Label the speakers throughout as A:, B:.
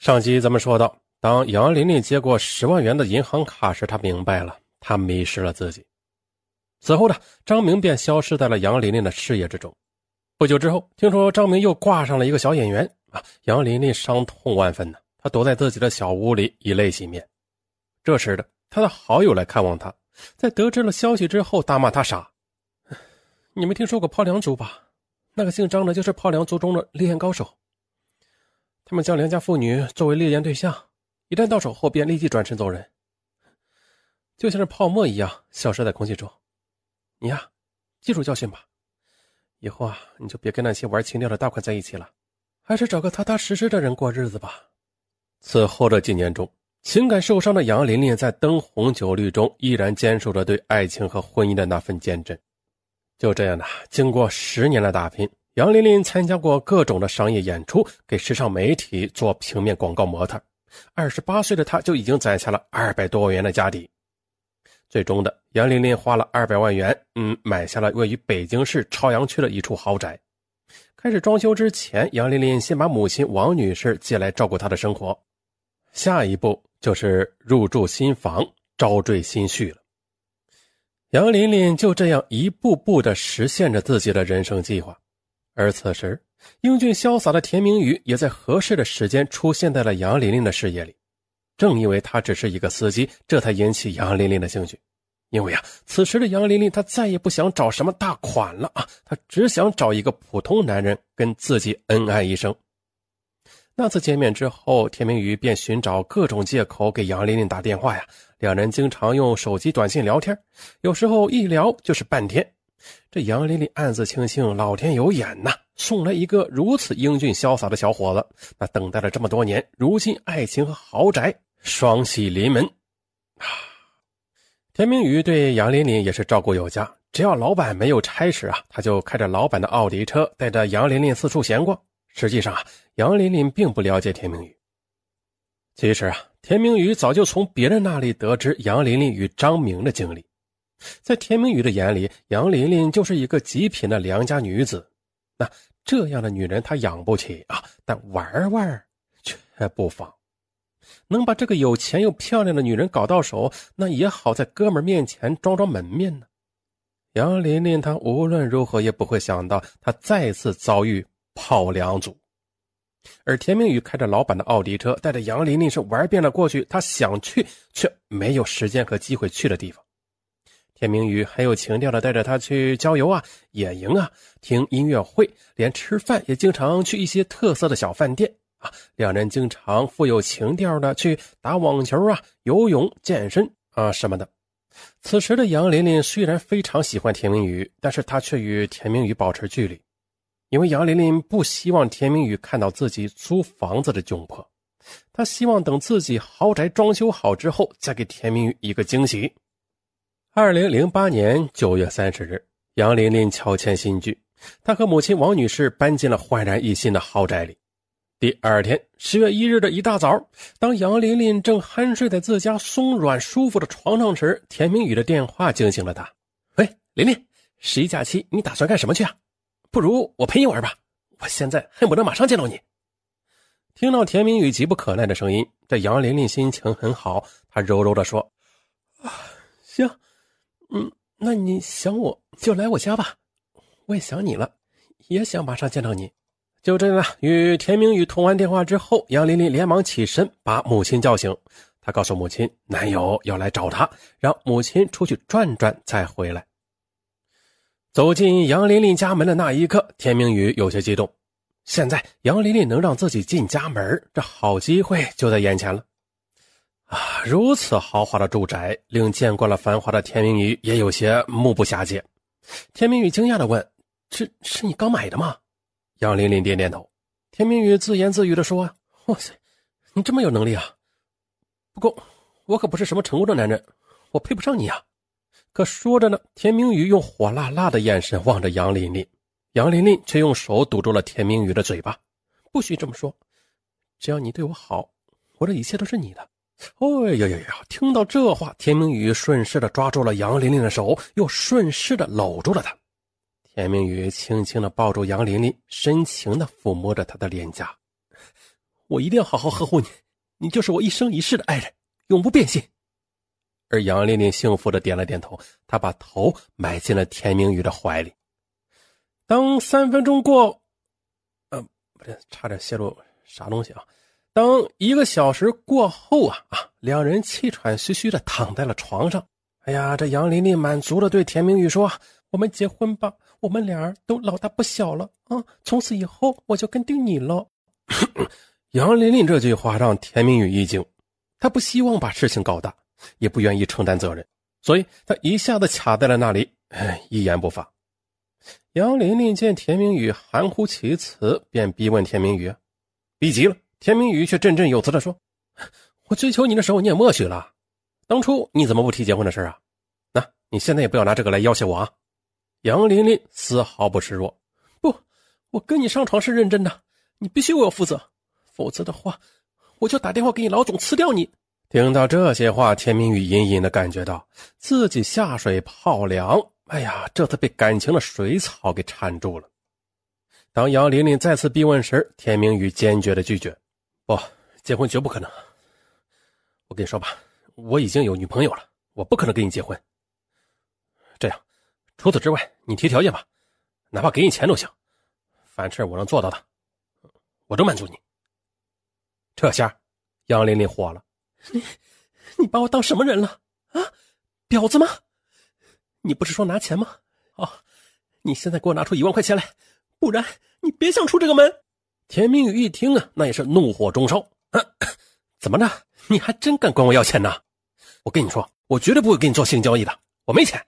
A: 上集咱们说到，当杨琳琳接过十万元的银行卡时，她明白了，她迷失了自己。此后呢，张明便消失在了杨琳琳的视野之中。不久之后，听说张明又挂上了一个小演员啊，杨琳琳伤痛万分呢，她躲在自己的小屋里，以泪洗面。这时的她的好友来看望她，在得知了消息之后，大骂她傻。你没听说过泡良族吧？那个姓张的，就是泡良族中的猎艳高手。他们将良家妇女作为猎艳对象，一旦到手后便立即转身走人，就像是泡沫一样消失在空气中。你呀，记住教训吧，以后啊，你就别跟那些玩情调的大款在一起了，还是找个踏踏实实的人过日子吧。此后的几年中，情感受伤的杨琳琳在灯红酒绿中依然坚守着对爱情和婚姻的那份坚贞。就这样的，经过十年的打拼。杨琳琳参加过各种的商业演出，给时尚媒体做平面广告模特。二十八岁的她就已经攒下了二百多万元的家底。最终的，杨琳琳花了二百万元，嗯，买下了位于北京市朝阳区的一处豪宅。开始装修之前，杨琳琳先把母亲王女士接来照顾她的生活。下一步就是入住新房，招赘新婿了。杨琳琳就这样一步步的实现着自己的人生计划。而此时，英俊潇洒的田明宇也在合适的时间出现在了杨琳琳的视野里。正因为他只是一个司机，这才引起杨琳琳的兴趣。因为啊，此时的杨琳琳她再也不想找什么大款了啊，她只想找一个普通男人跟自己恩爱一生。那次见面之后，田明宇便寻找各种借口给杨琳琳打电话呀。两人经常用手机短信聊天，有时候一聊就是半天。这杨琳琳暗自庆幸，老天有眼呐，送来一个如此英俊潇洒的小伙子。那等待了这么多年，如今爱情和豪宅双喜临门啊！田明宇对杨琳琳也是照顾有加，只要老板没有差事啊，他就开着老板的奥迪车，带着杨琳琳四处闲逛。实际上啊，杨琳琳并不了解田明宇。其实啊，田明宇早就从别人那里得知杨琳琳与张明的经历。在田明宇的眼里，杨琳琳就是一个极品的良家女子。那这样的女人他养不起啊，但玩玩却不妨。能把这个有钱又漂亮的女人搞到手，那也好在哥们面前装装门面呢。杨琳琳她无论如何也不会想到，她再次遭遇泡良族。而田明宇开着老板的奥迪车，带着杨琳琳是玩遍了过去他想去却没有时间和机会去的地方。田明宇很有情调的带着她去郊游啊、野营啊、听音乐会，连吃饭也经常去一些特色的小饭店啊。两人经常富有情调的去打网球啊、游泳、健身啊什么的。此时的杨琳琳虽然非常喜欢田明宇，但是她却与田明宇保持距离，因为杨琳琳不希望田明宇看到自己租房子的窘迫，她希望等自己豪宅装修好之后，再给田明宇一个惊喜。二零零八年九月三十日，杨琳琳乔迁新居，她和母亲王女士搬进了焕然一新的豪宅里。第二天，十月一日的一大早，当杨琳琳正酣睡在自家松软舒服的床上时，田明宇的电话惊醒了她。喂，琳琳，十一假期你打算干什么去啊？不如我陪你玩吧，我现在恨不得马上见到你。听到田明宇急不可耐的声音，这杨琳琳心情很好，她柔柔地说：“啊，行。”嗯，那你想我就来我家吧，我也想你了，也想马上见到你。就这样，与田明宇通完电话之后，杨琳琳连忙起身把母亲叫醒。她告诉母亲，男友要来找她，让母亲出去转转再回来。走进杨琳琳家门的那一刻，田明宇有些激动。现在杨琳琳能让自己进家门，这好机会就在眼前了。啊，如此豪华的住宅，令见惯了繁华的田明宇也有些目不暇接。田明宇惊讶地问：“这是你刚买的吗？”杨琳琳点点头。田明宇自言自语地说：“哇塞，你这么有能力啊！不过我可不是什么成功的男人，我配不上你啊！”可说着呢，田明宇用火辣辣的眼神望着杨琳琳，杨琳琳却用手堵住了田明宇的嘴巴：“不许这么说，只要你对我好，我的一切都是你的。”哎呀呀呀！听到这话，田明宇顺势的抓住了杨琳琳的手，又顺势的搂住了她。田明宇轻轻的抱住杨琳琳，深情的抚摸着她的脸颊。
B: 我一定要好好呵护你，你就是我一生一世的爱人，永不变心。
A: 而杨琳琳幸福的点了点头，她把头埋进了田明宇的怀里。当三分钟过，呃，不对，差点泄露啥东西啊！当一个小时过后啊啊，两人气喘吁吁的躺在了床上。哎呀，这杨琳琳满足的对田明宇说：“我们结婚吧，我们俩都老大不小了啊，从此以后我就跟定你了。”杨琳琳这句话让田明宇一惊，他不希望把事情搞大，也不愿意承担责任，所以他一下子卡在了那里，一言不发。杨琳琳见田明宇含糊其辞，便逼问田明宇，逼急了。田明宇却振振有词地说：“我追求你的时候，你也默许了。当初你怎么不提结婚的事啊？那你现在也不要拿这个来要挟我啊！”杨琳琳丝毫不示弱：“
B: 不，我跟你上床是认真的，你必须为我负责，否则的话，我就打电话给你老总辞掉你。”
A: 听到这些话，田明宇隐隐的感觉到自己下水泡凉，哎呀，这次被感情的水草给缠住了。当杨琳琳再次逼问时，田明宇坚决的拒绝。不，结婚绝不可能。我跟你说吧，我已经有女朋友了，我不可能跟你结婚。这样，除此之外，你提条件吧，哪怕给你钱都行，凡事我能做到的，我都满足你。这下，杨琳琳火了：“
B: 你，你把我当什么人了？啊，婊子吗？你不是说拿钱吗？哦，你现在给我拿出一万块钱来，不然你别想出这个门。”
A: 田明宇一听啊，那也是怒火中烧。怎么着？你还真敢管我要钱呢？我跟你说，我绝对不会跟你做性交易的。我没钱。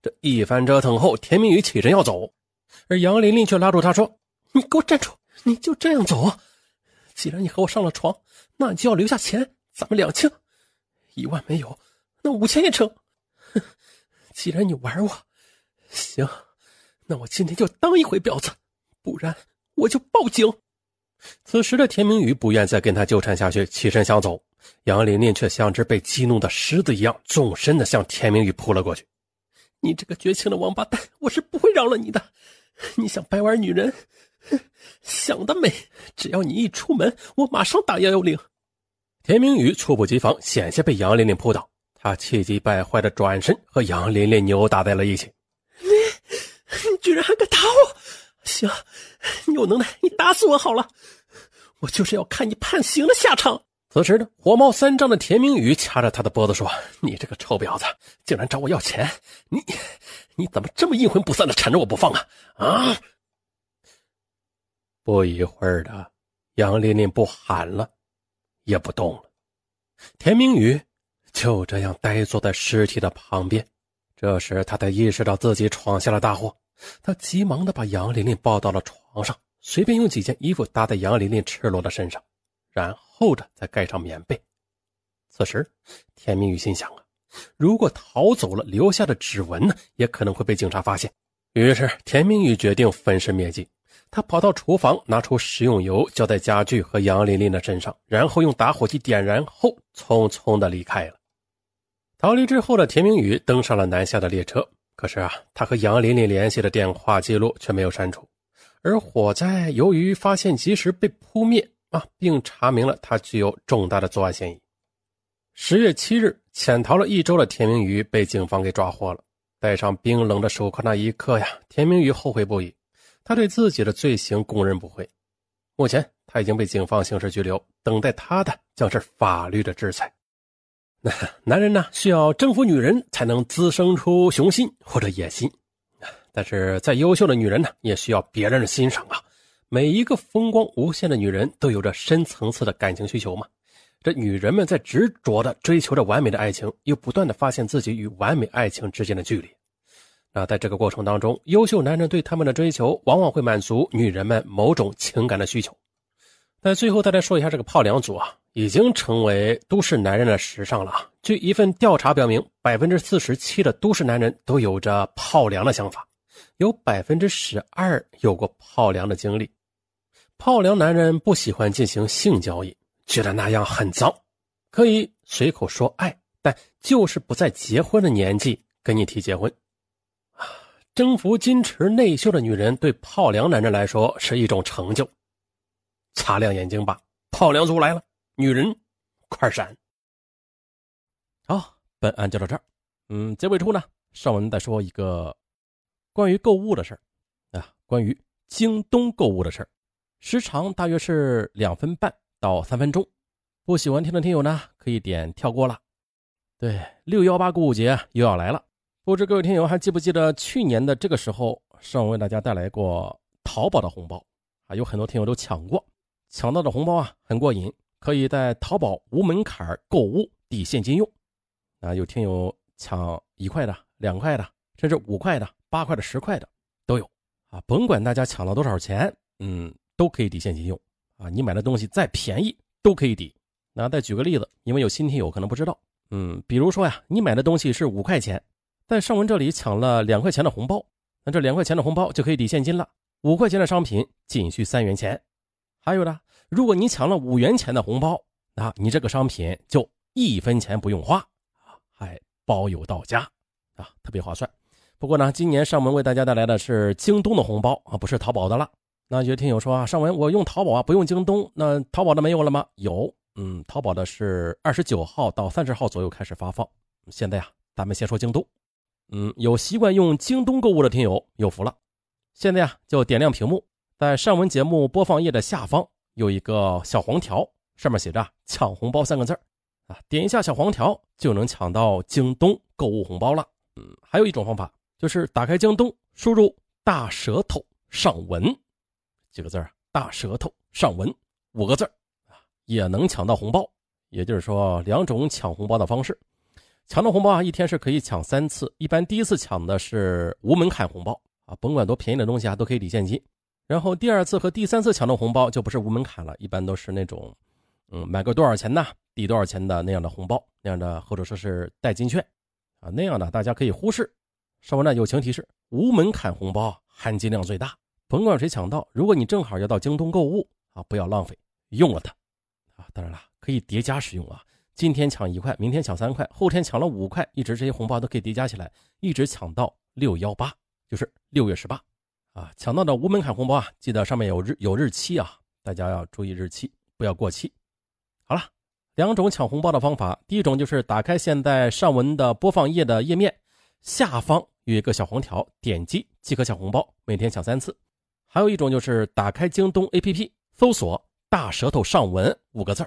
A: 这一番折腾后，田明宇起身要走，而杨琳琳却拉住他说：“
B: 你给我站住！你就这样走？既然你和我上了床，那你就要留下钱，咱们两清。一万没有，那五千也成。哼 既然你玩我，行，那我今天就当一回婊子，不然。”我就报警。
A: 此时的田明宇不愿再跟他纠缠下去，起身想走。杨琳琳却像只被激怒的狮子一样，纵身的向田明宇扑了过去。
B: 你这个绝情的王八蛋，我是不会饶了你的！你想白玩女人，想得美！只要你一出门，我马上打幺幺零。
A: 田明宇猝不及防，险些被杨琳琳扑倒。他气急败坏的转身和杨琳琳扭打在了一起。
B: 你，你居然还敢打我！行，你有能耐，你打死我好了，我就是要看你判刑的下场。
A: 此时呢，火冒三丈的田明宇掐着他的脖子说：“你这个臭婊子，竟然找我要钱！你，你怎么这么阴魂不散的缠着我不放啊？啊！”不一会儿的，杨琳琳不喊了，也不动了，田明宇就这样呆坐在尸体的旁边。这时，他才意识到自己闯下了大祸。他急忙的把杨琳琳抱到了床上，随便用几件衣服搭在杨琳琳赤裸的身上，然后着再盖上棉被。此时，田明宇心想啊，如果逃走了，留下的指纹呢，也可能会被警察发现。于是，田明宇决定分尸灭迹。他跑到厨房，拿出食用油浇在家具和杨琳琳的身上，然后用打火机点燃后，匆匆的离开了。逃离之后的田明宇登上了南下的列车。可是啊，他和杨琳琳联系的电话记录却没有删除，而火灾由于发现及时被扑灭啊，并查明了他具有重大的作案嫌疑。十月七日，潜逃了一周的田明宇被警方给抓获了。戴上冰冷的手铐那一刻呀，田明宇后悔不已，他对自己的罪行供认不讳。目前他已经被警方刑事拘留，等待他的将是法律的制裁。男人呢，需要征服女人才能滋生出雄心或者野心，但是再优秀的女人呢，也需要别人的欣赏啊。每一个风光无限的女人都有着深层次的感情需求嘛。这女人们在执着的追求着完美的爱情，又不断的发现自己与完美爱情之间的距离。那在这个过程当中，优秀男人对他们的追求，往往会满足女人们某种情感的需求。那最后再来说一下这个泡凉族啊。已经成为都市男人的时尚了。据一份调查表明，百分之四十七的都市男人都有着泡凉的想法，有百分之十二有过泡凉的经历。泡凉男人不喜欢进行性交易，觉得那样很脏，可以随口说爱，但就是不在结婚的年纪跟你提结婚。征服矜持内秀的女人，对泡凉男人来说是一种成就。擦亮眼睛吧。泡凉族来了，女人，快闪！
B: 好，本案就到这儿。嗯，结尾处呢，上文再说一个关于购物的事儿啊，关于京东购物的事儿，时长大约是两分半到三分钟。不喜欢听的听友呢，可以点跳过了。对，六幺八购物节又要来了，不知各位听友还记不记得去年的这个时候，上文为大家带来过淘宝的红包啊，有很多听友都抢过，抢到的红包啊很过瘾，可以在淘宝无门槛购物抵现金用。啊，有听友抢一块的、两块的，甚至五块的、八块的、十块的都有啊，甭管大家抢了多少钱，嗯，都可以抵现金用啊，你买的东西再便宜都可以抵。那再举个例子，因为有新听友可能不知道，嗯，比如说呀，你买的东西是五块钱，在上文这里抢了两块钱的红包，那这两块钱的红包就可以抵现金了，五块钱的商品仅需三元钱。还有呢，如果你抢了五元钱的红包，那你这个商品就一分钱不用花，还包邮到家啊，特别划算。不过呢，今年上文为大家带来的是京东的红包啊，不是淘宝的了。那有听友说啊，上文我用淘宝啊，不用京东，那淘宝的没有了吗？有。嗯，淘宝的是二十九号到三十号左右开始发放。现在呀，咱们先说京东。嗯，有习惯用京东购物的听友有福了。现在呀，就点亮屏幕，在上文节目播放页的下方有一个小黄条，上面写着“抢红包”三个字啊，点一下小黄条就能抢到京东购物红包了。嗯，还有一种方法就是打开京东，输入“大舌头上文”几个字儿，“大舌头上文”五个字儿。也能抢到红包，也就是说两种抢红包的方式。抢到红包啊，一天是可以抢三次。一般第一次抢的是无门槛红包啊，甭管多便宜的东西啊，都可以抵现金。然后第二次和第三次抢的红包就不是无门槛了，一般都是那种，嗯，买个多少钱呢，抵多少钱的那样的红包，那样的或者说是代金券啊，那样的大家可以忽视。稍微呢友情提示：无门槛红包含金量最大，甭管谁抢到，如果你正好要到京东购物啊，不要浪费，用了它啊。当然了，可以叠加使用啊！今天抢一块，明天抢三块，后天抢了五块，一直这些红包都可以叠加起来，一直抢到六幺八，就是六月十八啊！抢到的无门槛红包啊，记得上面有日有日期啊，大家要注意日期，不要过期。好了，两种抢红包的方法，第一种就是打开现在上文的播放页的页面，下方有一个小黄条，点击即可抢红包，每天抢三次。还有一种就是打开京东 APP，搜索。大舌头上文五个字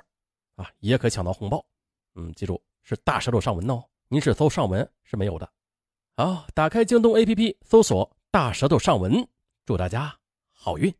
B: 啊，也可抢到红包。嗯，记住是大舌头上文哦，您是搜上文是没有的。好，打开京东 APP，搜索大舌头上文，祝大家好运。